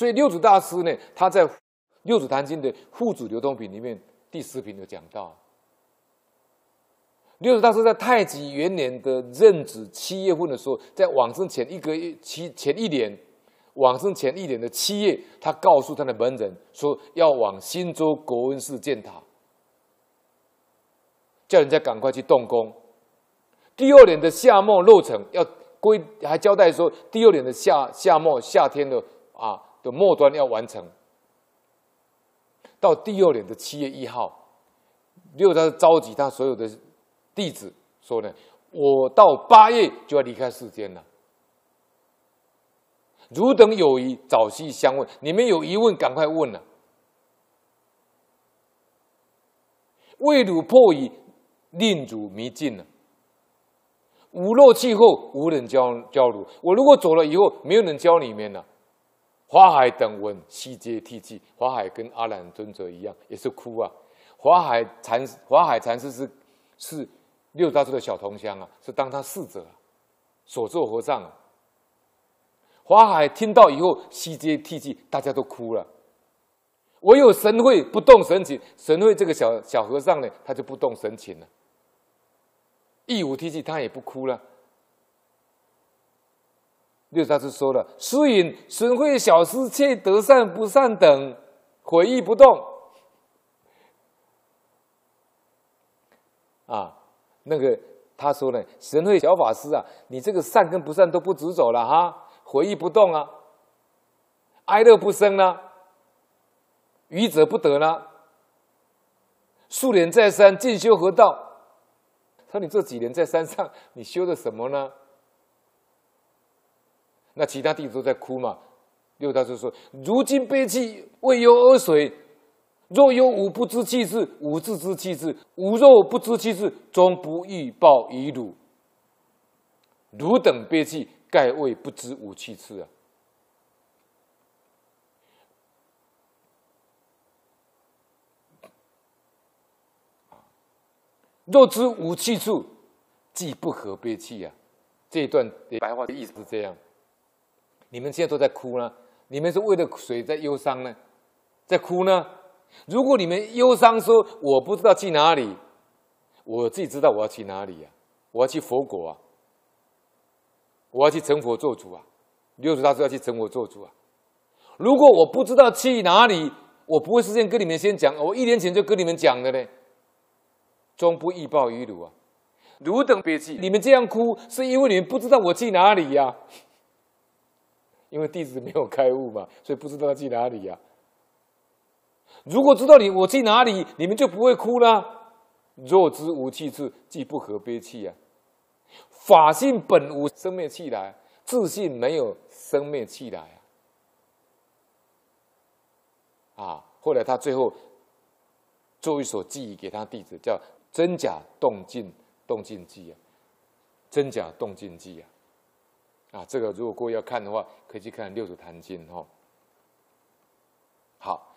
所以六祖大师呢，他在《六祖坛经》的护祖流通品里面第十品有讲到，六祖大师在太极元年的壬子七月份的时候，在往生前一个月七前一年，往生前一年的七月，他告诉他的门人说要往新州国恩寺建塔，叫人家赶快去动工。第二年的夏末落成，要归还交代说，第二年的夏夏末夏天的啊的末端要完成。到第二年的七月一号，六他召集他所有的弟子说呢，我到八月就要离开世间了。汝等有疑，早悉相问。你们有疑问，赶快问了。为汝破疑，令汝迷尽了。吾若去后，无人教教汝。我如果走了以后，没有人教你们了。法海等闻，悉皆涕泣。法海跟阿兰尊者一样，也是哭啊。法海禅法海禅师是是六大师的小同乡啊，是当他侍者，所做和尚啊。法海听到以后，悉皆涕泣，大家都哭了。唯有神会不动神情，神会这个小小和尚呢，他就不动神情了，亦无涕泣，他也不哭了。六大师说了：“师隐神会小师妾得善不善等，悔亦不动。”啊，那个他说呢：“神会小法师啊，你这个善跟不善都不执走了哈。”回忆不动啊，哀乐不生呢、啊，愚者不得呢。数年在山静修何道？说：“你这几年在山上，你修的什么呢？”那其他弟子都在哭嘛。六大师说：“如今悲泣未由尔谁？若有吾不知其事，吾自知其事；吾若不知其事，终不欲报于汝。汝等悲泣。”盖谓不知吾去处啊！若知吾去处，即不可悲泣啊！这一段的白话的意思是这样：你们现在都在哭呢，你们是为了谁在忧伤呢？在哭呢？如果你们忧伤说我不知道去哪里，我自己知道我要去哪里呀、我要去佛国啊！我要去成佛做主啊！六祖大师要去成佛做主啊！如果我不知道去哪里，我不会事先跟你们先讲，我一年前就跟你们讲的呢。终不欲报于汝啊！汝等别气，你们这样哭，是因为你们不知道我去哪里呀、因为弟子没有开悟嘛，所以不知道他去哪里呀、啊。如果知道你我去哪里，你们就不会哭了。若知无去处，即不可悲泣啊！法性本无生灭气来，自信没有生灭气来啊！啊，后来他最后做一首偈给他弟子，叫《真假动静动静偈》啊，《真假动静偈》啊，啊这个如果各位要看的话可以去看六祖坛经哈。好。